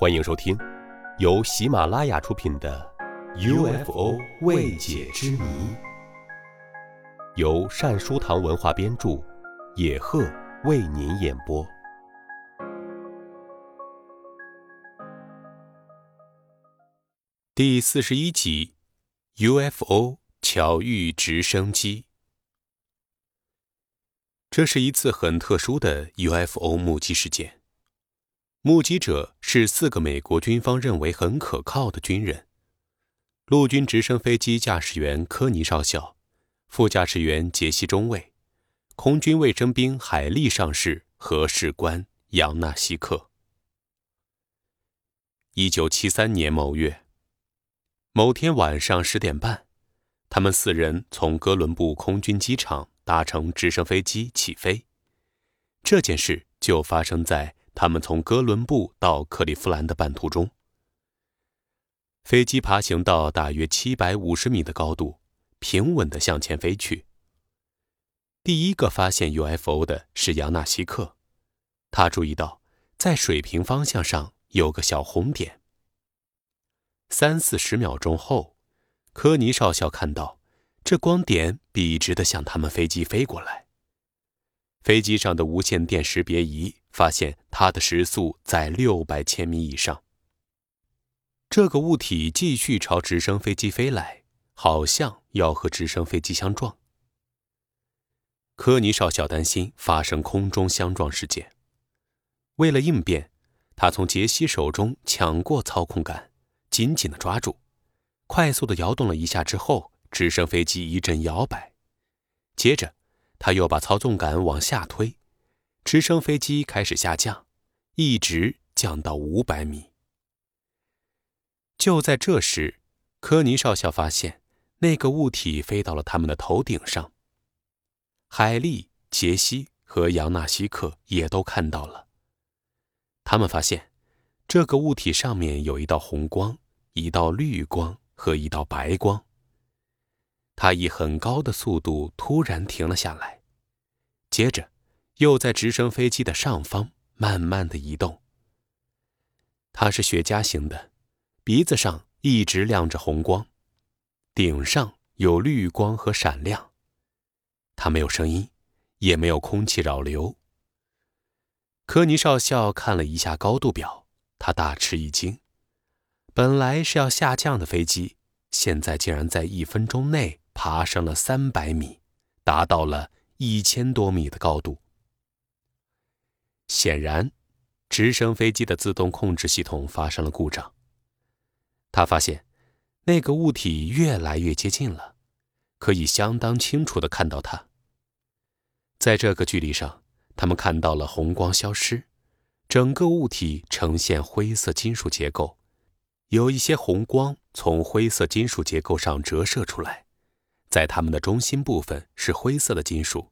欢迎收听，由喜马拉雅出品的《UFO 未解之谜》，由善书堂文化编著，野鹤为您演播。第四十一集：UFO 巧遇直升机。这是一次很特殊的 UFO 目击事件。目击者是四个美国军方认为很可靠的军人：陆军直升飞机驾驶员科尼少校、副驾驶员杰西中尉、空军卫生兵海利上士和士官杨纳西克。一九七三年某月，某天晚上十点半，他们四人从哥伦布空军机场搭乘直升飞机起飞。这件事就发生在。他们从哥伦布到克利夫兰的半途中，飞机爬行到大约七百五十米的高度，平稳地向前飞去。第一个发现 UFO 的是杨纳西克，他注意到在水平方向上有个小红点。三四十秒钟后，科尼少校看到这光点笔直地向他们飞机飞过来。飞机上的无线电识别仪发现它的时速在六百千米以上。这个物体继续朝直升飞机飞来，好像要和直升飞机相撞。科尼少校担心发生空中相撞事件，为了应变，他从杰西手中抢过操控杆，紧紧地抓住，快速地摇动了一下之后，直升飞机一阵摇摆，接着。他又把操纵杆往下推，直升飞机开始下降，一直降到五百米。就在这时，科尼少校发现那个物体飞到了他们的头顶上。海利、杰西和杨纳西克也都看到了。他们发现这个物体上面有一道红光、一道绿光和一道白光。它以很高的速度突然停了下来，接着又在直升飞机的上方慢慢的移动。它是雪茄型的，鼻子上一直亮着红光，顶上有绿光和闪亮。它没有声音，也没有空气扰流。科尼少校看了一下高度表，他大吃一惊，本来是要下降的飞机，现在竟然在一分钟内。爬上了三百米，达到了一千多米的高度。显然，直升飞机的自动控制系统发生了故障。他发现，那个物体越来越接近了，可以相当清楚的看到它。在这个距离上，他们看到了红光消失，整个物体呈现灰色金属结构，有一些红光从灰色金属结构上折射出来。在它们的中心部分是灰色的金属。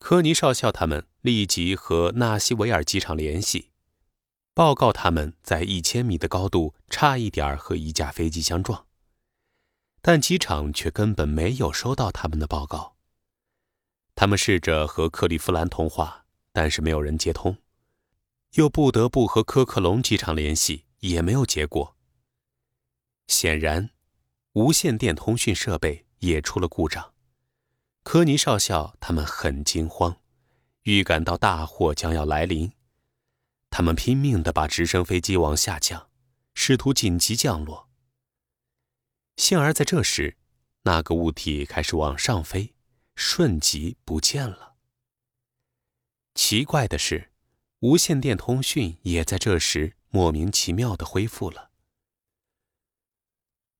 科尼少校他们立即和纳西维尔机场联系，报告他们在一千米的高度差一点和一架飞机相撞，但机场却根本没有收到他们的报告。他们试着和克利夫兰通话，但是没有人接通，又不得不和科克隆机场联系，也没有结果。显然。无线电通讯设备也出了故障，科尼少校他们很惊慌，预感到大祸将要来临。他们拼命地把直升飞机往下降，试图紧急降落。幸而在这时，那个物体开始往上飞，瞬即不见了。奇怪的是，无线电通讯也在这时莫名其妙地恢复了。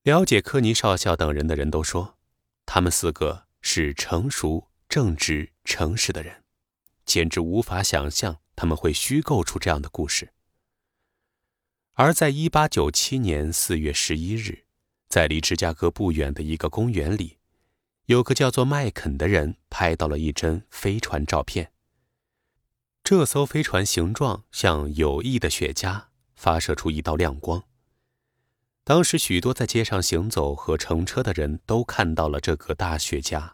了解科尼少校等人的人都说，他们四个是成熟、正直、诚实的人，简直无法想象他们会虚构出这样的故事。而在1897年4月11日，在离芝加哥不远的一个公园里，有个叫做麦肯的人拍到了一帧飞船照片。这艘飞船形状像有翼的雪茄，发射出一道亮光。当时，许多在街上行走和乘车的人都看到了这个大雪茄。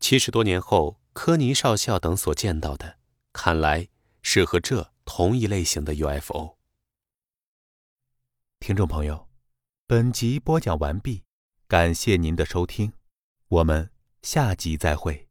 七十多年后，科尼少校等所见到的，看来是和这同一类型的 UFO。听众朋友，本集播讲完毕，感谢您的收听，我们下集再会。